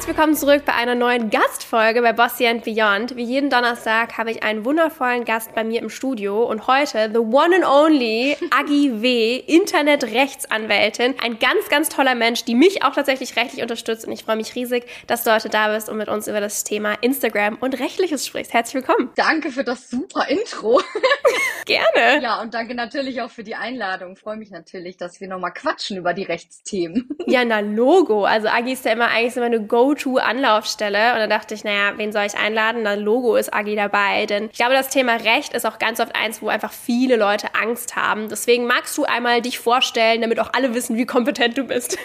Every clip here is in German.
Herzlich willkommen zurück bei einer neuen Gastfolge bei Bossy and Beyond. Wie jeden Donnerstag habe ich einen wundervollen Gast bei mir im Studio und heute the one and only Agi W., Internetrechtsanwältin. Ein ganz, ganz toller Mensch, die mich auch tatsächlich rechtlich unterstützt und ich freue mich riesig, dass du heute da bist und mit uns über das Thema Instagram und Rechtliches sprichst. Herzlich willkommen. Danke für das super Intro. Gerne. Ja, und danke natürlich auch für die Einladung. Ich freue mich natürlich, dass wir nochmal quatschen über die Rechtsthemen. Ja, na Logo. Also Agi ist ja immer eigentlich immer eine Go-To-Anlaufstelle. Und da dachte ich, naja, wen soll ich einladen? Na, Logo ist Agi dabei. Denn ich glaube, das Thema Recht ist auch ganz oft eins, wo einfach viele Leute Angst haben. Deswegen magst du einmal dich vorstellen, damit auch alle wissen, wie kompetent du bist.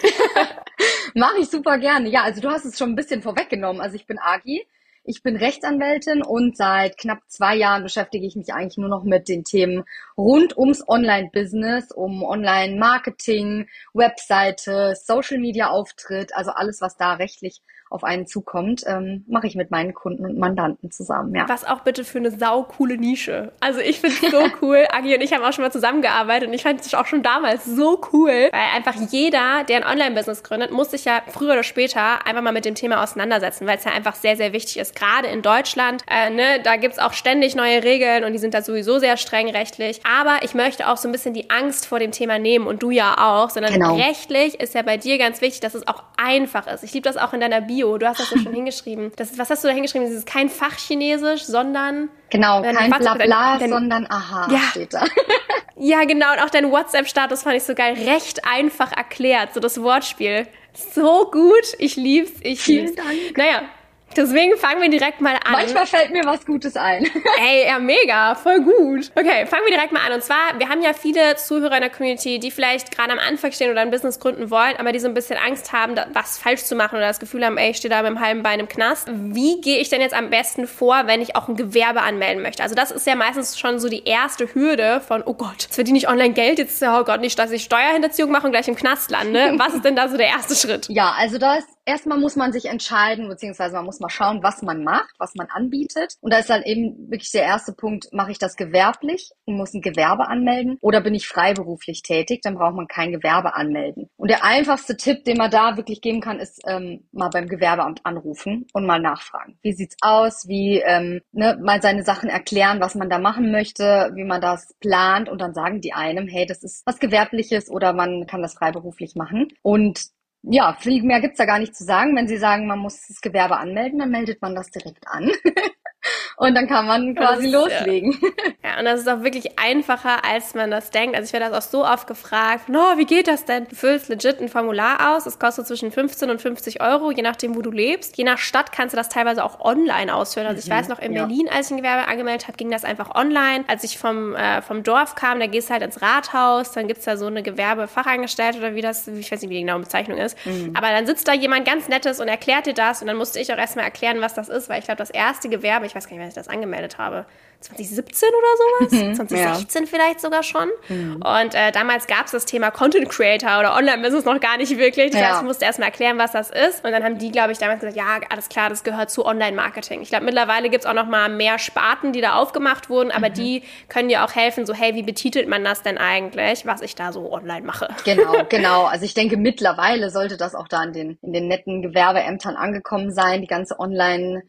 Mache ich super gerne. Ja, also du hast es schon ein bisschen vorweggenommen. Also ich bin Agi. Ich bin Rechtsanwältin und seit knapp zwei Jahren beschäftige ich mich eigentlich nur noch mit den Themen rund ums Online-Business, um Online-Marketing, Webseite, Social-Media-Auftritt, also alles, was da rechtlich auf einen zukommt, ähm, mache ich mit meinen Kunden und Mandanten zusammen. Ja. Was auch bitte für eine saukoole Nische. Also ich finde es so cool. Agi und ich haben auch schon mal zusammengearbeitet und ich fand es auch schon damals so cool, weil einfach jeder, der ein Online-Business gründet, muss sich ja früher oder später einfach mal mit dem Thema auseinandersetzen, weil es ja einfach sehr, sehr wichtig ist. Gerade in Deutschland, äh, ne, da gibt's auch ständig neue Regeln und die sind da sowieso sehr streng rechtlich. Aber ich möchte auch so ein bisschen die Angst vor dem Thema nehmen und du ja auch, sondern genau. rechtlich ist ja bei dir ganz wichtig, dass es auch einfach ist. Ich liebe das auch in deiner Bio Bio. Du hast das ja schon hingeschrieben. Das was hast du da hingeschrieben? Das ist kein Fachchinesisch, sondern. Genau, kein Blabla, sondern Aha ja. steht da. ja, genau. Und auch dein WhatsApp-Status fand ich so geil. Recht einfach erklärt, so das Wortspiel. So gut. Ich lieb's. Ich Vielen lieb's. Dank. Naja, Deswegen fangen wir direkt mal an. Manchmal fällt mir was Gutes ein. Ey, ja, mega, voll gut. Okay, fangen wir direkt mal an. Und zwar, wir haben ja viele Zuhörer in der Community, die vielleicht gerade am Anfang stehen oder ein Business gründen wollen, aber die so ein bisschen Angst haben, was falsch zu machen oder das Gefühl haben, ey, ich stehe da mit dem halben Bein im Knast. Wie gehe ich denn jetzt am besten vor, wenn ich auch ein Gewerbe anmelden möchte? Also das ist ja meistens schon so die erste Hürde von, oh Gott, jetzt verdiene ich online Geld, jetzt, oh Gott, nicht, dass ich Steuerhinterziehung mache und gleich im Knast lande. Was ist denn da so der erste Schritt? Ja, also da ist erstmal muss man sich entscheiden, beziehungsweise man muss mal schauen, was man macht, was man anbietet. Und da ist dann eben wirklich der erste Punkt, mache ich das gewerblich und muss ein Gewerbe anmelden oder bin ich freiberuflich tätig, dann braucht man kein Gewerbe anmelden. Und der einfachste Tipp, den man da wirklich geben kann, ist ähm, mal beim Gewerbeamt anrufen und mal nachfragen. Wie sieht's aus? Wie ähm, ne, mal seine Sachen erklären, was man da machen möchte, wie man das plant und dann sagen die einem, hey, das ist was Gewerbliches oder man kann das freiberuflich machen. Und ja, viel mehr gibt's da gar nicht zu sagen. Wenn Sie sagen, man muss das Gewerbe anmelden, dann meldet man das direkt an. Und dann kann man quasi das, loslegen. Ja. ja. und das ist auch wirklich einfacher, als man das denkt. Also ich werde das auch so oft gefragt, no, wie geht das denn? Du füllst legit ein Formular aus, es kostet zwischen 15 und 50 Euro, je nachdem, wo du lebst. Je nach Stadt kannst du das teilweise auch online ausfüllen. Also ich mhm. weiß noch, in ja. Berlin, als ich ein Gewerbe angemeldet habe, ging das einfach online. Als ich vom, äh, vom Dorf kam, da gehst du halt ins Rathaus, dann gibt's da so eine Gewerbefachangestellte oder wie das, ich weiß nicht, wie die genaue Bezeichnung ist. Mhm. Aber dann sitzt da jemand ganz Nettes und erklärt dir das und dann musste ich auch erstmal erklären, was das ist, weil ich glaube, das erste Gewerbe, ich weiß gar nicht, wann ich das angemeldet habe. 2017 oder sowas, 2016 ja. vielleicht sogar schon. Mhm. Und äh, damals gab es das Thema Content Creator oder Online-Business noch gar nicht wirklich. Das ja. heißt, ich musste erstmal erklären, was das ist. Und dann haben die, glaube ich, damals gesagt, ja, alles klar, das gehört zu Online-Marketing. Ich glaube, mittlerweile gibt es auch noch mal mehr Sparten, die da aufgemacht wurden, aber mhm. die können dir auch helfen, so, hey, wie betitelt man das denn eigentlich, was ich da so online mache? Genau, genau. Also ich denke, mittlerweile sollte das auch da in den, in den netten Gewerbeämtern angekommen sein, die ganze Online-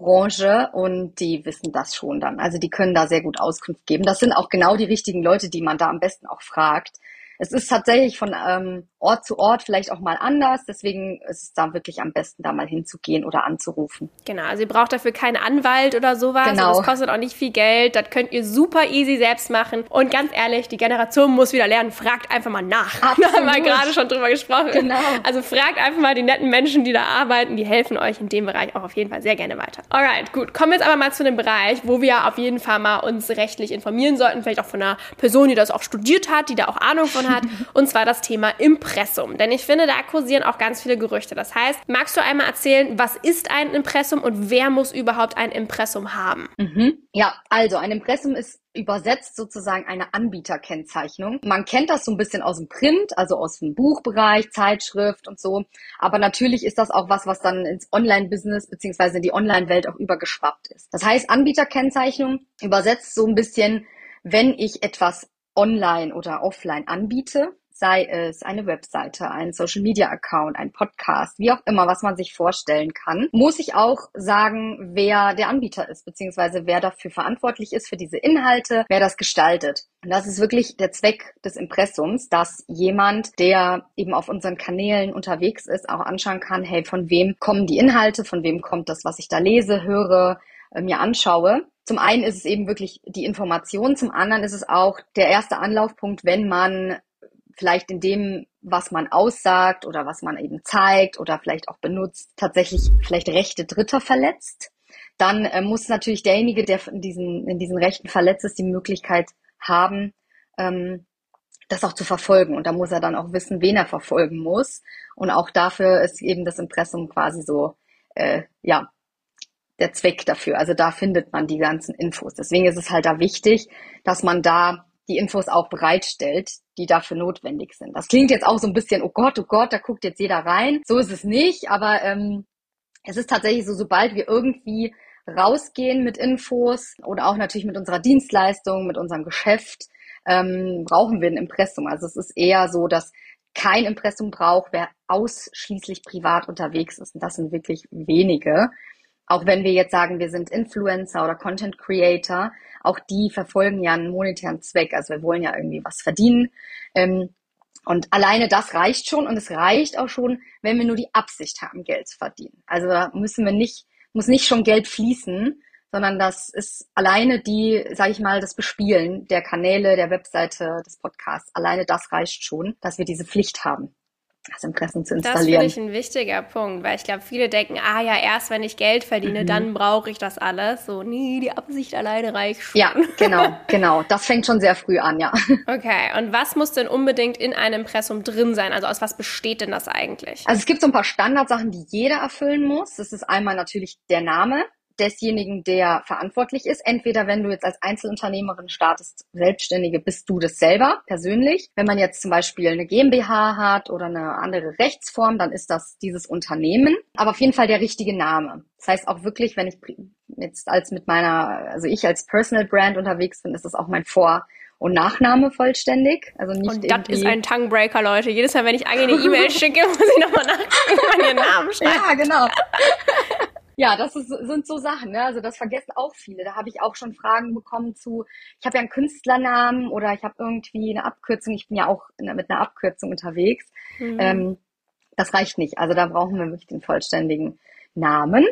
Branche und die wissen das schon dann. Also die können da sehr gut Auskunft geben. Das sind auch genau die richtigen Leute, die man da am besten auch fragt. Es ist tatsächlich von ähm, Ort zu Ort vielleicht auch mal anders. Deswegen ist es da wirklich am besten, da mal hinzugehen oder anzurufen. Genau, also ihr braucht dafür keinen Anwalt oder sowas. Genau. Das kostet auch nicht viel Geld. Das könnt ihr super easy selbst machen. Und ganz ehrlich, die Generation muss wieder lernen. Fragt einfach mal nach. Absolut. Da haben wir gerade schon drüber gesprochen. Genau. Also fragt einfach mal die netten Menschen, die da arbeiten. Die helfen euch in dem Bereich auch auf jeden Fall sehr gerne weiter. Alright, gut. Kommen wir jetzt aber mal zu dem Bereich, wo wir auf jeden Fall mal uns rechtlich informieren sollten. Vielleicht auch von einer Person, die das auch studiert hat, die da auch Ahnung von hat, und zwar das Thema Impressum. Denn ich finde, da kursieren auch ganz viele Gerüchte. Das heißt, magst du einmal erzählen, was ist ein Impressum und wer muss überhaupt ein Impressum haben? Mhm. Ja, also ein Impressum ist übersetzt sozusagen eine Anbieterkennzeichnung. Man kennt das so ein bisschen aus dem Print, also aus dem Buchbereich, Zeitschrift und so. Aber natürlich ist das auch was, was dann ins Online-Business beziehungsweise in die Online-Welt auch übergeschwappt ist. Das heißt, Anbieterkennzeichnung übersetzt so ein bisschen, wenn ich etwas online oder offline anbiete, sei es eine Webseite, ein Social Media Account, ein Podcast, wie auch immer, was man sich vorstellen kann, muss ich auch sagen, wer der Anbieter ist, beziehungsweise wer dafür verantwortlich ist für diese Inhalte, wer das gestaltet. Und das ist wirklich der Zweck des Impressums, dass jemand, der eben auf unseren Kanälen unterwegs ist, auch anschauen kann, hey, von wem kommen die Inhalte, von wem kommt das, was ich da lese, höre, äh, mir anschaue. Zum einen ist es eben wirklich die Information, zum anderen ist es auch der erste Anlaufpunkt, wenn man vielleicht in dem, was man aussagt oder was man eben zeigt oder vielleicht auch benutzt, tatsächlich vielleicht Rechte Dritter verletzt, dann äh, muss natürlich derjenige, der in diesen, in diesen Rechten verletzt ist, die Möglichkeit haben, ähm, das auch zu verfolgen. Und da muss er dann auch wissen, wen er verfolgen muss. Und auch dafür ist eben das Impressum quasi so, äh, ja, der Zweck dafür. Also da findet man die ganzen Infos. Deswegen ist es halt da wichtig, dass man da die Infos auch bereitstellt, die dafür notwendig sind. Das klingt jetzt auch so ein bisschen, oh Gott, oh Gott, da guckt jetzt jeder rein. So ist es nicht, aber ähm, es ist tatsächlich so, sobald wir irgendwie rausgehen mit Infos oder auch natürlich mit unserer Dienstleistung, mit unserem Geschäft, ähm, brauchen wir ein Impressum. Also es ist eher so, dass kein Impressum braucht, wer ausschließlich privat unterwegs ist. Und das sind wirklich wenige. Auch wenn wir jetzt sagen, wir sind Influencer oder Content Creator, auch die verfolgen ja einen monetären Zweck. Also wir wollen ja irgendwie was verdienen. Ähm, und alleine das reicht schon und es reicht auch schon, wenn wir nur die Absicht haben, Geld zu verdienen. Also da müssen wir nicht, muss nicht schon Geld fließen, sondern das ist alleine die, sage ich mal, das Bespielen der Kanäle, der Webseite, des Podcasts. Alleine das reicht schon, dass wir diese Pflicht haben das Impressum zu installieren. Das finde ich ein wichtiger Punkt, weil ich glaube, viele denken, ah ja, erst wenn ich Geld verdiene, mhm. dann brauche ich das alles. So, nie, die Absicht alleine reicht schon. Ja, genau, genau. Das fängt schon sehr früh an, ja. Okay, und was muss denn unbedingt in einem Impressum drin sein? Also aus was besteht denn das eigentlich? Also es gibt so ein paar Standardsachen, die jeder erfüllen muss. Das ist einmal natürlich der Name, desjenigen, der verantwortlich ist. Entweder wenn du jetzt als Einzelunternehmerin startest, Selbstständige, bist du das selber persönlich. Wenn man jetzt zum Beispiel eine GmbH hat oder eine andere Rechtsform, dann ist das dieses Unternehmen. Aber auf jeden Fall der richtige Name. Das heißt auch wirklich, wenn ich jetzt als mit meiner, also ich als Personal Brand unterwegs bin, ist das auch mein Vor- und Nachname vollständig. Also nicht und das ist ein Tonguebreaker, Leute. Jedes Mal, wenn ich eine E-Mail schicke, muss ich nochmal nachgucken, wie man ihren Namen schreibt. Ja, genau. Ja, das ist, sind so Sachen, ne? Also das vergessen auch viele. Da habe ich auch schon Fragen bekommen zu, ich habe ja einen Künstlernamen oder ich habe irgendwie eine Abkürzung, ich bin ja auch mit einer Abkürzung unterwegs. Mhm. Ähm, das reicht nicht. Also da brauchen wir wirklich den vollständigen Namen.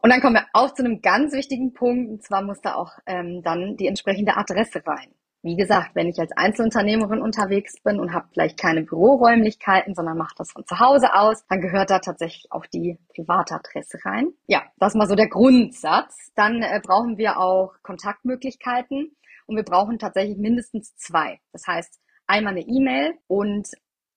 Und dann kommen wir auch zu einem ganz wichtigen Punkt, und zwar muss da auch ähm, dann die entsprechende Adresse rein. Wie gesagt, wenn ich als Einzelunternehmerin unterwegs bin und habe vielleicht keine Büroräumlichkeiten, sondern mache das von zu Hause aus, dann gehört da tatsächlich auch die Privatadresse rein. Ja, das ist mal so der Grundsatz. Dann äh, brauchen wir auch Kontaktmöglichkeiten und wir brauchen tatsächlich mindestens zwei. Das heißt, einmal eine E-Mail und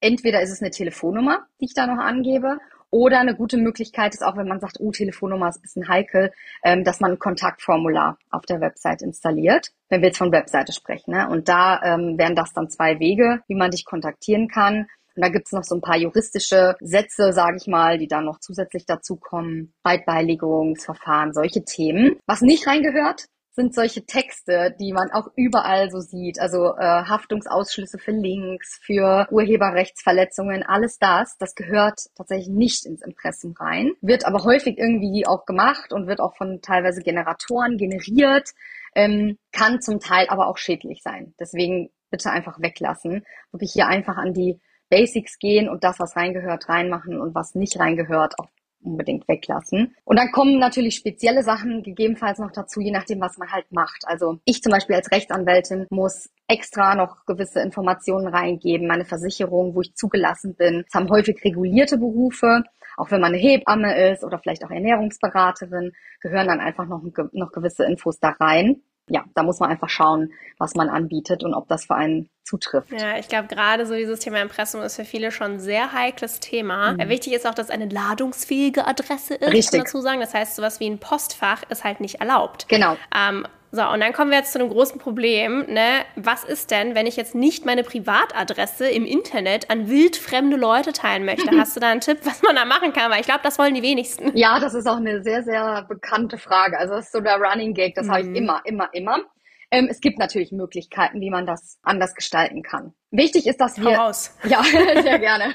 entweder ist es eine Telefonnummer, die ich da noch angebe, oder eine gute Möglichkeit ist auch, wenn man sagt, oh, Telefonnummer ist ein bisschen heikel, ähm, dass man ein Kontaktformular auf der Website installiert, wenn wir jetzt von Webseite sprechen. Ne? Und da ähm, wären das dann zwei Wege, wie man dich kontaktieren kann. Und da gibt's noch so ein paar juristische Sätze, sage ich mal, die dann noch zusätzlich dazukommen. Beitbeilegungsverfahren, solche Themen. Was nicht reingehört, sind solche Texte, die man auch überall so sieht. Also äh, Haftungsausschlüsse für Links, für Urheberrechtsverletzungen, alles das, das gehört tatsächlich nicht ins Impressum rein, wird aber häufig irgendwie auch gemacht und wird auch von teilweise Generatoren generiert, ähm, kann zum Teil aber auch schädlich sein. Deswegen bitte einfach weglassen. Wirklich hier einfach an die Basics gehen und das, was reingehört, reinmachen und was nicht reingehört, auch unbedingt weglassen. Und dann kommen natürlich spezielle Sachen gegebenenfalls noch dazu, je nachdem, was man halt macht. Also ich zum Beispiel als Rechtsanwältin muss extra noch gewisse Informationen reingeben, meine Versicherung, wo ich zugelassen bin. Es haben häufig regulierte Berufe. Auch wenn man eine Hebamme ist oder vielleicht auch Ernährungsberaterin, gehören dann einfach noch, noch gewisse Infos da rein. Ja, da muss man einfach schauen, was man anbietet und ob das für einen zutrifft. Ja, ich glaube, gerade so dieses Thema Impressum ist für viele schon ein sehr heikles Thema. Mhm. Wichtig ist auch, dass eine ladungsfähige Adresse ist, Richtig. dazu sagen. Das heißt, sowas wie ein Postfach ist halt nicht erlaubt. Genau. Ähm, so, und dann kommen wir jetzt zu einem großen Problem. Ne? Was ist denn, wenn ich jetzt nicht meine Privatadresse im Internet an wildfremde Leute teilen möchte? Hast du da einen Tipp, was man da machen kann? Weil ich glaube, das wollen die wenigsten. Ja, das ist auch eine sehr, sehr bekannte Frage. Also das ist so der Running Gag, das mhm. habe ich immer, immer, immer. Ähm, es gibt natürlich Möglichkeiten, wie man das anders gestalten kann. Wichtig ist, dass wir. raus. Ja, sehr gerne.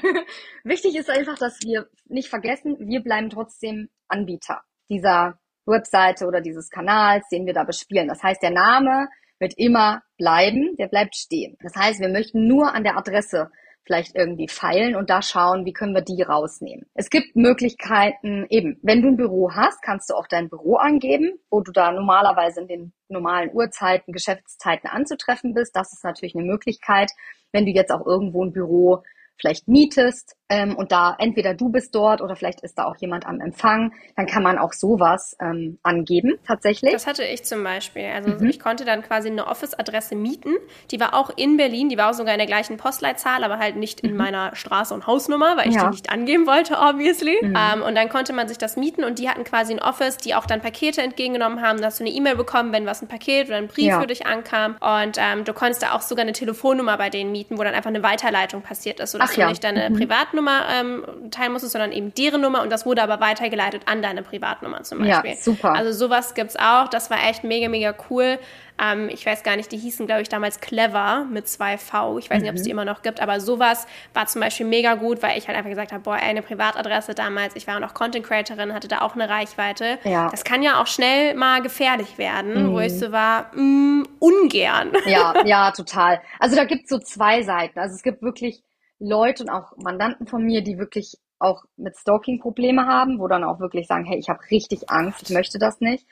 Wichtig ist einfach, dass wir nicht vergessen, wir bleiben trotzdem Anbieter dieser Webseite oder dieses Kanals, den wir da bespielen. Das heißt, der Name wird immer bleiben, der bleibt stehen. Das heißt, wir möchten nur an der Adresse vielleicht irgendwie feilen und da schauen, wie können wir die rausnehmen. Es gibt Möglichkeiten, eben, wenn du ein Büro hast, kannst du auch dein Büro angeben, wo du da normalerweise in den normalen Uhrzeiten, Geschäftszeiten anzutreffen bist. Das ist natürlich eine Möglichkeit. Wenn du jetzt auch irgendwo ein Büro vielleicht mietest ähm, und da entweder du bist dort oder vielleicht ist da auch jemand am Empfang, dann kann man auch sowas ähm, angeben tatsächlich. Das hatte ich zum Beispiel. Also mhm. ich konnte dann quasi eine Office-Adresse mieten. Die war auch in Berlin, die war auch sogar in der gleichen Postleitzahl, aber halt nicht in mhm. meiner Straße und Hausnummer, weil ich ja. die nicht angeben wollte, obviously. Mhm. Ähm, und dann konnte man sich das mieten und die hatten quasi ein Office, die auch dann Pakete entgegengenommen haben. Da hast du eine E-Mail bekommen, wenn was ein Paket oder ein Brief ja. für dich ankam. Und ähm, du konntest da auch sogar eine Telefonnummer bei denen mieten, wo dann einfach eine Weiterleitung passiert ist, sodass Ach, ja. du nicht deine mhm. Privatnummer ähm, teilen musstest, sondern eben deren Nummer und das wurde aber weitergeleitet an deine Privatnummer zum Beispiel. Ja, super. Also sowas gibt's auch. Das war echt mega, mega cool. Ähm, ich weiß gar nicht, die hießen, glaube ich, damals Clever mit zwei V. Ich weiß mhm. nicht, ob es die immer noch gibt, aber sowas war zum Beispiel mega gut, weil ich halt einfach gesagt habe, boah, eine Privatadresse damals, ich war auch noch Content Creatorin, hatte da auch eine Reichweite. Ja. Das kann ja auch schnell mal gefährlich werden, mhm. wo ich so war, mh, mm, ungern. Ja, ja, total. Also da gibt es so zwei Seiten. Also es gibt wirklich Leute und auch Mandanten von mir, die wirklich auch mit Stalking Probleme haben, wo dann auch wirklich sagen, hey, ich habe richtig Angst, ich möchte das nicht.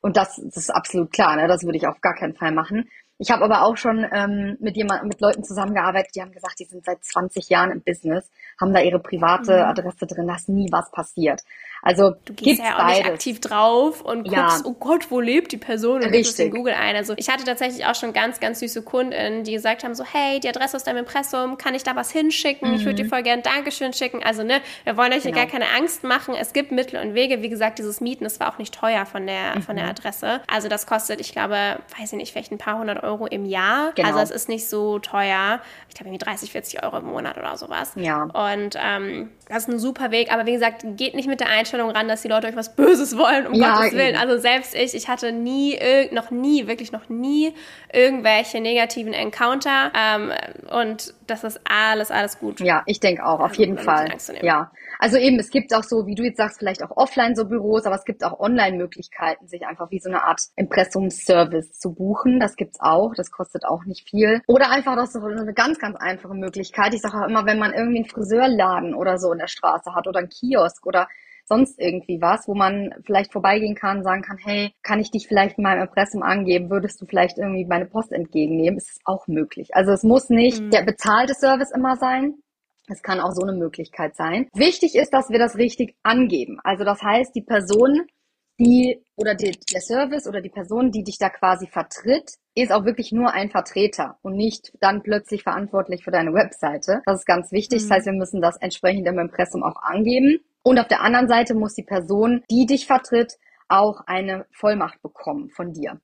Und das, das ist absolut klar, ne? das würde ich auf gar keinen Fall machen. Ich habe aber auch schon ähm, mit jemand, mit Leuten zusammengearbeitet, die haben gesagt, die sind seit 20 Jahren im Business, haben da ihre private mhm. Adresse drin, dass nie was passiert. Also du gehst ja auch beides. nicht aktiv drauf und guckst, ja. oh Gott, wo lebt die Person und gibst in Google ein. Also ich hatte tatsächlich auch schon ganz, ganz süße Kunden, die gesagt haben so, hey, die Adresse aus deinem Impressum, kann ich da was hinschicken? Mhm. Ich würde dir voll gern Dankeschön schicken. Also ne, wir wollen euch genau. hier gar keine Angst machen. Es gibt Mittel und Wege. Wie gesagt, dieses Mieten, das war auch nicht teuer von der, mhm. von der Adresse. Also das kostet, ich glaube, weiß ich nicht, vielleicht ein paar hundert Euro im Jahr. Genau. Also es ist nicht so teuer. Ich glaube irgendwie 30, 40 Euro im Monat oder sowas. Ja. Und ähm, das ist ein super Weg. Aber wie gesagt, geht nicht mit der Einstellung ran, dass die Leute euch was Böses wollen, um ja, Gottes Willen. Also selbst ich, ich hatte nie, noch nie, wirklich noch nie irgendwelche negativen Encounter. Ähm, und das ist alles, alles gut. Ja, ich denke auch, auf also, jeden Fall. Ja. Also eben, es gibt auch so, wie du jetzt sagst, vielleicht auch offline so Büros, aber es gibt auch Online-Möglichkeiten, sich einfach wie so eine Art Impressumsservice zu buchen. Das gibt's auch. Das kostet auch nicht viel. Oder einfach, das ist eine ganz, ganz einfache Möglichkeit. Ich sage auch immer, wenn man irgendwie einen Friseurladen oder so in der Straße hat oder einen Kiosk oder sonst irgendwie was, wo man vielleicht vorbeigehen kann, sagen kann, hey, kann ich dich vielleicht in meinem Impressum angeben? Würdest du vielleicht irgendwie meine Post entgegennehmen? Ist es auch möglich. Also es muss nicht mhm. der bezahlte Service immer sein. Es kann auch so eine Möglichkeit sein. Wichtig ist, dass wir das richtig angeben. Also das heißt, die Person, die oder die, der Service oder die Person, die dich da quasi vertritt, ist auch wirklich nur ein Vertreter und nicht dann plötzlich verantwortlich für deine Webseite. Das ist ganz wichtig. Mhm. Das heißt, wir müssen das entsprechend im Impressum auch angeben. Und auf der anderen Seite muss die Person, die dich vertritt, auch eine Vollmacht bekommen von dir.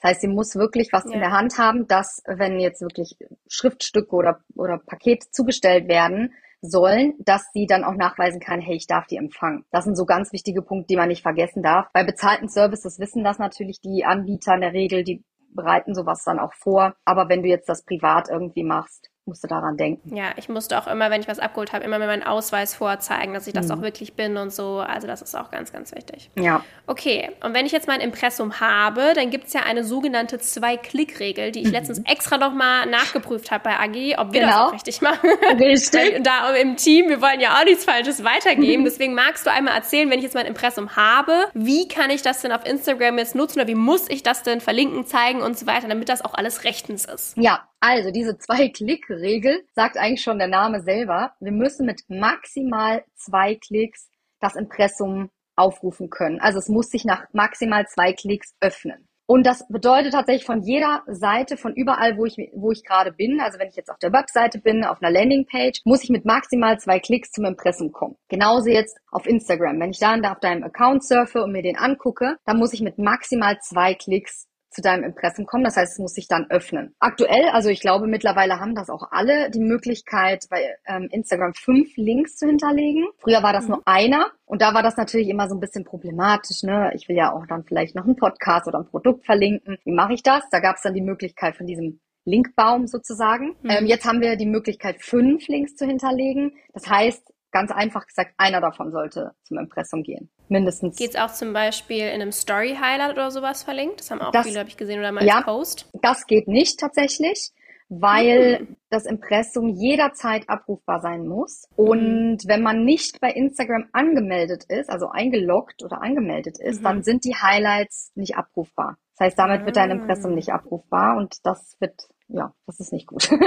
Das heißt, sie muss wirklich was ja. in der Hand haben, dass, wenn jetzt wirklich Schriftstücke oder, oder Pakete zugestellt werden sollen, dass sie dann auch nachweisen kann, hey, ich darf die empfangen. Das sind so ganz wichtige Punkte, die man nicht vergessen darf. Bei bezahlten Services wissen das natürlich die Anbieter in der Regel, die bereiten sowas dann auch vor. Aber wenn du jetzt das privat irgendwie machst, musste daran denken. Ja, ich musste auch immer, wenn ich was abgeholt habe, immer mir meinen Ausweis vorzeigen, dass ich das mhm. auch wirklich bin und so. Also das ist auch ganz, ganz wichtig. Ja. Okay, und wenn ich jetzt mein Impressum habe, dann gibt es ja eine sogenannte Zwei-Klick-Regel, die ich mhm. letztens extra nochmal nachgeprüft habe bei Agi, ob wir genau. das auch richtig machen. Richtig. da im Team, wir wollen ja auch nichts Falsches weitergeben. Mhm. Deswegen magst du einmal erzählen, wenn ich jetzt mein Impressum habe, wie kann ich das denn auf Instagram jetzt nutzen oder wie muss ich das denn verlinken, zeigen und so weiter, damit das auch alles rechtens ist? Ja, also diese Zwei-Klick-Regel sagt eigentlich schon der Name selber. Wir müssen mit maximal zwei Klicks das Impressum aufrufen können. Also es muss sich nach maximal zwei Klicks öffnen. Und das bedeutet tatsächlich von jeder Seite, von überall, wo ich, wo ich gerade bin, also wenn ich jetzt auf der Webseite bin, auf einer Landingpage, muss ich mit maximal zwei Klicks zum Impressum kommen. Genauso jetzt auf Instagram. Wenn ich da auf deinem Account surfe und mir den angucke, dann muss ich mit maximal zwei Klicks zu deinem Impressum kommen. Das heißt, es muss sich dann öffnen. Aktuell, also ich glaube mittlerweile haben das auch alle die Möglichkeit, bei ähm, Instagram fünf Links zu hinterlegen. Früher war das mhm. nur einer und da war das natürlich immer so ein bisschen problematisch. Ne? Ich will ja auch dann vielleicht noch einen Podcast oder ein Produkt verlinken. Wie mache ich das? Da gab es dann die Möglichkeit von diesem Linkbaum sozusagen. Mhm. Ähm, jetzt haben wir die Möglichkeit, fünf Links zu hinterlegen. Das heißt, ganz einfach gesagt, einer davon sollte zum Impressum gehen. Mindestens. Geht es auch zum Beispiel in einem Story-Highlight oder sowas verlinkt? Das haben auch das, viele, habe ich gesehen, oder mal ja, als Post. Das geht nicht tatsächlich, weil mhm. das Impressum jederzeit abrufbar sein muss. Und mhm. wenn man nicht bei Instagram angemeldet ist, also eingeloggt oder angemeldet ist, mhm. dann sind die Highlights nicht abrufbar. Das heißt, damit wird dein ah. Impressum nicht abrufbar und das wird, ja, das ist nicht gut.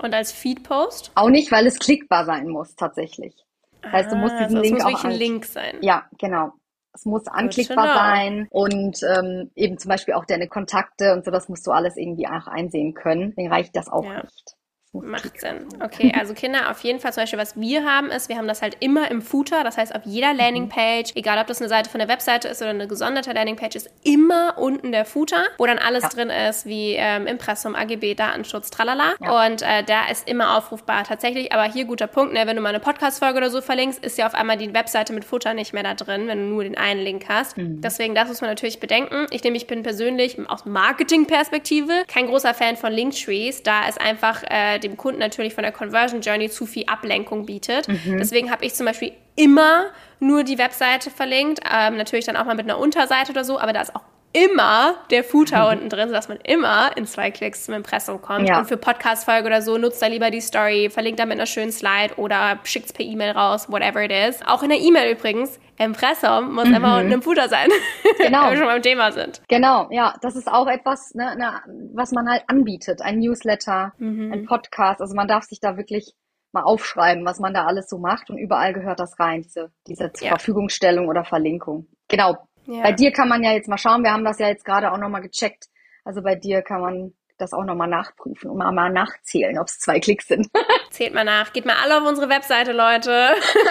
Und als Feed-Post? Auch nicht, weil es klickbar sein muss, tatsächlich. Das heißt, du musst ah, diesen also Link muss auch ein Link sein. Ja, genau. Es muss anklickbar sein und ähm, eben zum Beispiel auch deine Kontakte und so, das musst du alles irgendwie auch einsehen können. Deswegen reicht das auch ja. nicht. Macht Sinn. Okay, also Kinder, auf jeden Fall zum Beispiel, was wir haben, ist, wir haben das halt immer im Footer. Das heißt, auf jeder mhm. Landingpage, egal ob das eine Seite von der Webseite ist oder eine gesonderte Landingpage, ist immer unten der Footer, wo dann alles ja. drin ist, wie ähm, Impressum, AGB, Datenschutz, tralala. Ja. Und äh, da ist immer aufrufbar tatsächlich. Aber hier guter Punkt, ne, wenn du mal eine Podcast-Folge oder so verlinkst, ist ja auf einmal die Webseite mit Footer nicht mehr da drin, wenn du nur den einen Link hast. Mhm. Deswegen, das muss man natürlich bedenken. Ich nehme, ich bin persönlich aus Marketing-Perspektive kein großer Fan von Linktrees, da es einfach äh, dem Kunden natürlich von der Conversion Journey zu viel Ablenkung bietet. Mhm. Deswegen habe ich zum Beispiel immer nur die Webseite verlinkt, ähm, natürlich dann auch mal mit einer Unterseite oder so, aber da ist auch immer der Footer mhm. unten drin, sodass man immer in zwei Klicks zum Impressum kommt. Ja. Und für Podcast-Folge oder so nutzt da lieber die Story, verlinkt da mit einer schönen Slide oder schickt es per E-Mail raus, whatever it is. Auch in der E-Mail übrigens, Impressum muss mhm. immer unten im Footer sein, genau. wenn wir schon beim Thema sind. Genau, ja, das ist auch etwas, ne, ne, was man halt anbietet. Ein Newsletter, mhm. ein Podcast. Also man darf sich da wirklich mal aufschreiben, was man da alles so macht und überall gehört das rein, diese, diese zur ja. Verfügungstellung oder Verlinkung. Genau, ja. Bei dir kann man ja jetzt mal schauen, wir haben das ja jetzt gerade auch nochmal gecheckt. Also bei dir kann man das auch nochmal nachprüfen und mal, nachzählen, ob es zwei Klicks sind. Zählt mal nach. Geht mal alle auf unsere Webseite, Leute.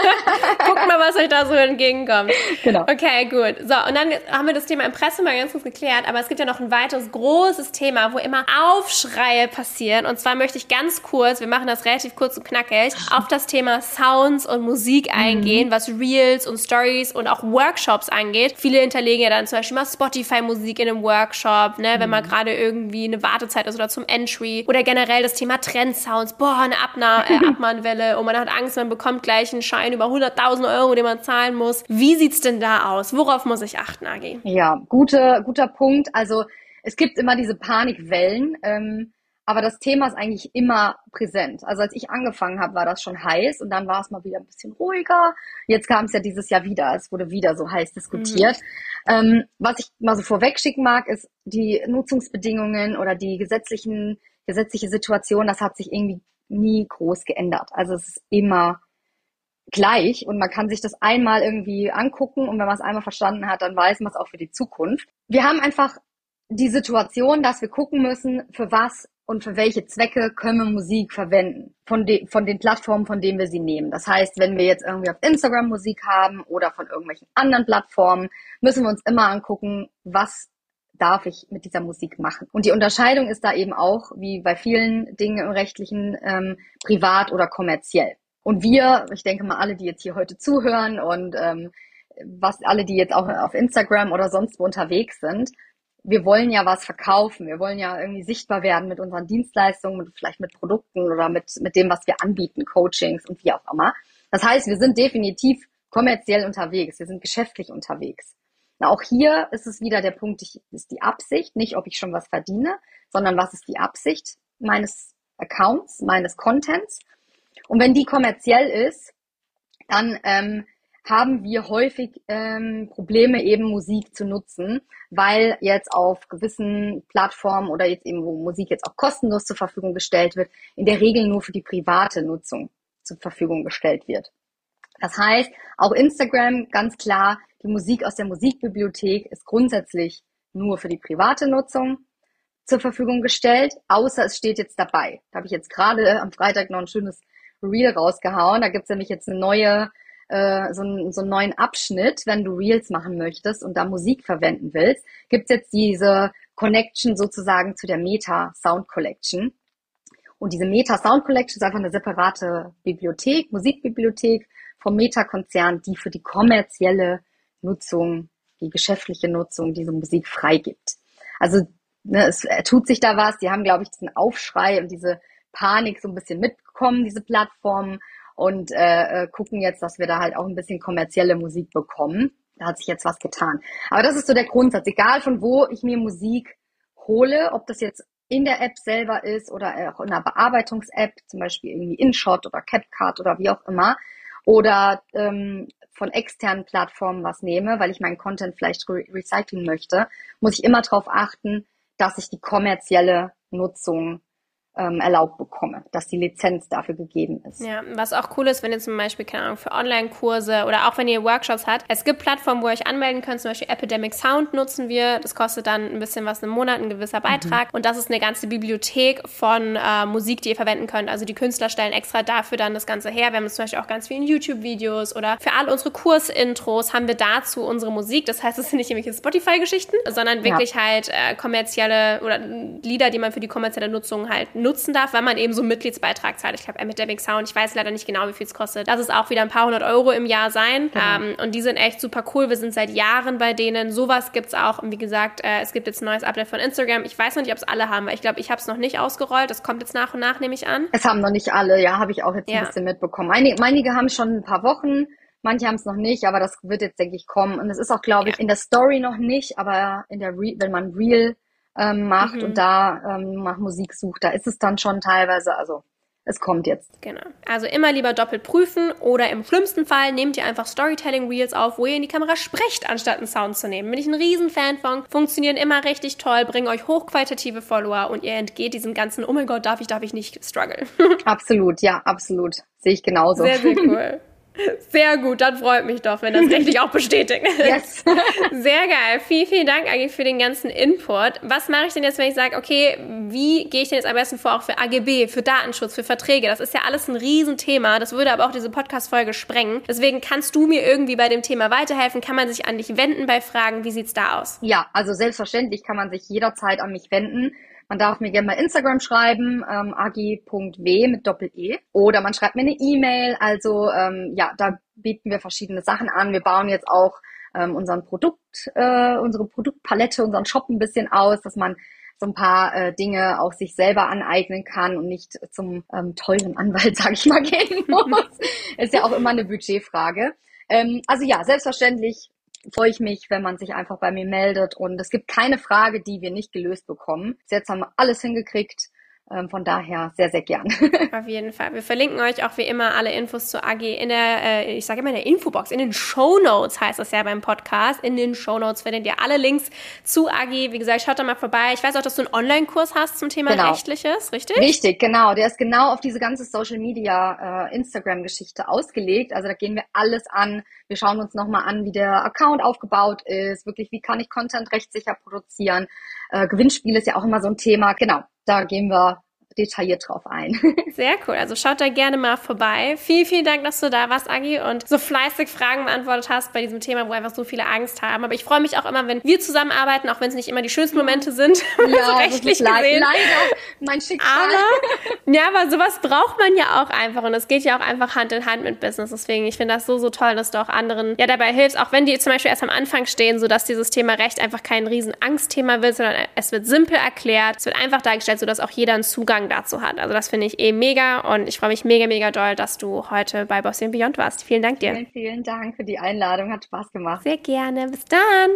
Guckt mal, was euch da so entgegenkommt. Genau. Okay, gut. So, und dann haben wir das Thema Impressum mal ganz kurz geklärt, aber es gibt ja noch ein weiteres großes Thema, wo immer Aufschreie passieren. Und zwar möchte ich ganz kurz, wir machen das relativ kurz und knackig, auf das Thema Sounds und Musik mhm. eingehen, mhm. was Reels und Stories und auch Workshops angeht. Viele hinterlegen ja dann zum Beispiel mal Spotify-Musik in einem Workshop, ne, mhm. wenn man gerade irgendwie eine Wartezeit ist oder zum Entry oder generell das Thema Trendsounds. Boah, eine Äh, Abmahnwelle und man hat Angst, man bekommt gleich einen Schein über 100.000 Euro, den man zahlen muss. Wie sieht's denn da aus? Worauf muss ich achten, Agi? Ja, gute, guter Punkt. Also es gibt immer diese Panikwellen. Ähm, aber das Thema ist eigentlich immer präsent. Also als ich angefangen habe, war das schon heiß und dann war es mal wieder ein bisschen ruhiger. Jetzt kam es ja dieses Jahr wieder. Es wurde wieder so heiß diskutiert. Mhm. Ähm, was ich mal so vorweg schicken mag, ist die Nutzungsbedingungen oder die gesetzlichen, gesetzliche Situation, das hat sich irgendwie nie groß geändert. Also es ist immer gleich und man kann sich das einmal irgendwie angucken und wenn man es einmal verstanden hat, dann weiß man es auch für die Zukunft. Wir haben einfach die Situation, dass wir gucken müssen, für was und für welche Zwecke können wir Musik verwenden von, de von den Plattformen, von denen wir sie nehmen. Das heißt, wenn wir jetzt irgendwie auf Instagram Musik haben oder von irgendwelchen anderen Plattformen, müssen wir uns immer angucken, was darf ich mit dieser Musik machen. Und die Unterscheidung ist da eben auch, wie bei vielen Dingen im rechtlichen, ähm, privat oder kommerziell. Und wir, ich denke mal alle, die jetzt hier heute zuhören und ähm, was alle, die jetzt auch auf Instagram oder sonst wo unterwegs sind, wir wollen ja was verkaufen. Wir wollen ja irgendwie sichtbar werden mit unseren Dienstleistungen, mit, vielleicht mit Produkten oder mit, mit dem, was wir anbieten, Coachings und wie auch immer. Das heißt, wir sind definitiv kommerziell unterwegs. Wir sind geschäftlich unterwegs. Na, auch hier ist es wieder der Punkt, ich, ist die Absicht, nicht ob ich schon was verdiene, sondern was ist die Absicht meines Accounts, meines Contents. Und wenn die kommerziell ist, dann ähm, haben wir häufig ähm, Probleme, eben Musik zu nutzen, weil jetzt auf gewissen Plattformen oder jetzt eben, wo Musik jetzt auch kostenlos zur Verfügung gestellt wird, in der Regel nur für die private Nutzung zur Verfügung gestellt wird. Das heißt, auch Instagram, ganz klar, die Musik aus der Musikbibliothek ist grundsätzlich nur für die private Nutzung zur Verfügung gestellt, außer es steht jetzt dabei. Da habe ich jetzt gerade am Freitag noch ein schönes Reel rausgehauen. Da gibt's nämlich jetzt eine neue, äh, so, einen, so einen neuen Abschnitt, wenn du Reels machen möchtest und da Musik verwenden willst, gibt's jetzt diese Connection sozusagen zu der Meta Sound Collection. Und diese Meta Sound Collection ist einfach eine separate Bibliothek, Musikbibliothek vom Meta-Konzern, die für die kommerzielle Nutzung, die geschäftliche Nutzung diese Musik freigibt. Also ne, es tut sich da was. Die haben, glaube ich, diesen Aufschrei und diese Panik so ein bisschen mitbekommen, diese Plattformen, und äh, äh, gucken jetzt, dass wir da halt auch ein bisschen kommerzielle Musik bekommen. Da hat sich jetzt was getan. Aber das ist so der Grundsatz. Egal von wo ich mir Musik hole, ob das jetzt in der App selber ist oder auch in einer Bearbeitungs-App, zum Beispiel irgendwie InShot oder CapCut oder wie auch immer, oder ähm, von externen Plattformen was nehme, weil ich meinen Content vielleicht re recyceln möchte, muss ich immer darauf achten, dass ich die kommerzielle Nutzung ähm, erlaubt bekomme, dass die Lizenz dafür gegeben ist. Ja, was auch cool ist, wenn ihr zum Beispiel, keine Ahnung, für Online-Kurse oder auch wenn ihr Workshops habt, es gibt Plattformen, wo ihr euch anmelden könnt, zum Beispiel Epidemic Sound nutzen wir, das kostet dann ein bisschen was im Monat, ein gewisser mhm. Beitrag mhm. und das ist eine ganze Bibliothek von äh, Musik, die ihr verwenden könnt, also die Künstler stellen extra dafür dann das Ganze her, wir haben zum Beispiel auch ganz viele YouTube-Videos oder für all unsere Kursintros haben wir dazu unsere Musik, das heißt, es sind nicht irgendwelche Spotify-Geschichten, sondern wirklich ja. halt äh, kommerzielle oder Lieder, die man für die kommerzielle Nutzung halt nutzen darf, weil man eben so einen Mitgliedsbeitrag zahlt. Ich glaube, Epidemic Sound, ich weiß leider nicht genau, wie viel es kostet. Das ist auch wieder ein paar hundert Euro im Jahr sein. Genau. Ähm, und die sind echt super cool. Wir sind seit Jahren bei denen. Sowas gibt es auch. Und wie gesagt, äh, es gibt jetzt ein neues Update von Instagram. Ich weiß noch nicht, ob es alle haben, weil ich glaube, ich habe es noch nicht ausgerollt. Das kommt jetzt nach und nach, nehme ich an. Es haben noch nicht alle, ja, habe ich auch jetzt ja. ein bisschen mitbekommen. Einige, einige haben schon ein paar Wochen. Manche haben es noch nicht, aber das wird jetzt, denke ich, kommen. Und es ist auch, glaube ich, in der Story noch nicht, aber in der Re wenn man Real ähm, macht mhm. und da ähm, nach Musik sucht, da ist es dann schon teilweise, also es kommt jetzt. Genau. Also immer lieber doppelt prüfen oder im schlimmsten Fall nehmt ihr einfach Storytelling Reels auf, wo ihr in die Kamera sprecht, anstatt einen Sound zu nehmen. Bin ich ein Riesenfan von. Funktionieren immer richtig toll, bringen euch hochqualitative Follower und ihr entgeht diesem ganzen, oh mein Gott, darf ich, darf ich nicht struggle. absolut, ja, absolut. Sehe ich genauso. Sehr, sehr cool. Sehr gut, dann freut mich doch, wenn das rechtlich auch bestätigt. Yes. Sehr geil. Vielen, vielen Dank eigentlich für den ganzen Input. Was mache ich denn jetzt, wenn ich sage, okay, wie gehe ich denn jetzt am besten vor, auch für AGB, für Datenschutz, für Verträge? Das ist ja alles ein Riesenthema. Das würde aber auch diese Podcast-Folge sprengen. Deswegen kannst du mir irgendwie bei dem Thema weiterhelfen? Kann man sich an dich wenden bei Fragen? Wie sieht's da aus? Ja, also selbstverständlich kann man sich jederzeit an mich wenden. Man darf mir gerne mal Instagram schreiben, ähm, ag.w mit Doppel-E. Oder man schreibt mir eine E-Mail. Also ähm, ja, da bieten wir verschiedene Sachen an. Wir bauen jetzt auch ähm, unseren Produkt, äh, unsere Produktpalette, unseren Shop ein bisschen aus, dass man so ein paar äh, Dinge auch sich selber aneignen kann und nicht zum ähm, teuren Anwalt, sage ich mal, gehen muss. Ist ja auch immer eine Budgetfrage. Ähm, also ja, selbstverständlich freue ich mich, wenn man sich einfach bei mir meldet. Und es gibt keine Frage, die wir nicht gelöst bekommen. Jetzt haben wir alles hingekriegt. Ähm, von daher sehr, sehr gern. Auf jeden Fall. Wir verlinken euch auch wie immer alle Infos zur AG in der, äh, ich sage immer in der Infobox, in den Show Notes heißt das ja beim Podcast. In den Show Notes findet ihr alle Links zu AG. Wie gesagt, schaut da mal vorbei. Ich weiß auch, dass du einen Online-Kurs hast zum Thema genau. Rechtliches, richtig? Richtig, genau. Der ist genau auf diese ganze Social Media äh, Instagram-Geschichte ausgelegt. Also da gehen wir alles an. Wir schauen uns nochmal an, wie der Account aufgebaut ist. Wirklich, wie kann ich Content rechtssicher produzieren? Äh, Gewinnspiel ist ja auch immer so ein Thema. Genau da gehen wir detailliert drauf ein. Sehr cool. Also schaut da gerne mal vorbei. Vielen, vielen Dank, dass du da warst, Agi, und so fleißig Fragen beantwortet hast bei diesem Thema, wo einfach so viele Angst haben. Aber ich freue mich auch immer, wenn wir zusammenarbeiten, auch wenn es nicht immer die schönsten Momente sind, ja, so rechtlich gesehen. Leider mein Schicksal. Aber, ja, aber sowas braucht man ja auch einfach und es geht ja auch einfach Hand in Hand mit Business. Deswegen, ich finde das so, so toll, dass du auch anderen ja dabei hilfst, auch wenn die zum Beispiel erst am Anfang stehen, sodass dieses Thema Recht einfach kein riesen Angstthema wird, sondern es wird simpel erklärt, es wird einfach dargestellt, sodass auch jeder einen Zugang dazu hat. Also das finde ich eh mega und ich freue mich mega, mega doll, dass du heute bei Bossy Beyond warst. Vielen Dank dir. Vielen, vielen Dank für die Einladung. Hat Spaß gemacht. Sehr gerne. Bis dann.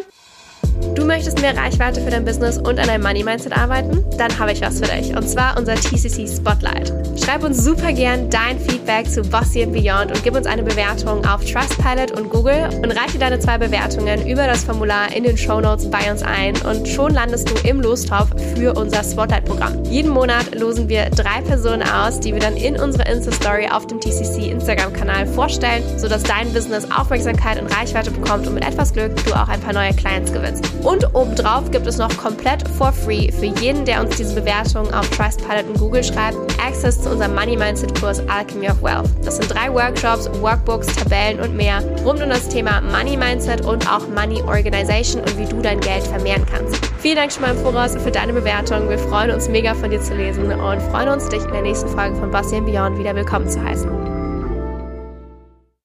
Du möchtest mehr Reichweite für dein Business und an deinem Money Mindset arbeiten? Dann habe ich was für dich. Und zwar unser TCC Spotlight. Schreib uns super gern dein Feedback zu Bossy and Beyond und gib uns eine Bewertung auf Trustpilot und Google und reiche deine zwei Bewertungen über das Formular in den Show Notes bei uns ein und schon landest du im Lostopf für unser Spotlight-Programm. Jeden Monat losen wir drei Personen aus, die wir dann in unserer Insta-Story auf dem TCC Instagram-Kanal vorstellen, sodass dein Business Aufmerksamkeit und Reichweite bekommt und mit etwas Glück du auch ein paar neue Clients gewinnst. Und obendrauf gibt es noch komplett for free für jeden, der uns diese Bewertung auf Trustpilot und Google schreibt, Access zu unserem Money Mindset Kurs Alchemy of Wealth. Das sind drei Workshops, Workbooks, Tabellen und mehr rund um das Thema Money Mindset und auch Money Organization und wie du dein Geld vermehren kannst. Vielen Dank schon mal im Voraus für deine Bewertung. Wir freuen uns mega von dir zu lesen und freuen uns, dich in der nächsten Folge von Bossy Beyond wieder willkommen zu heißen.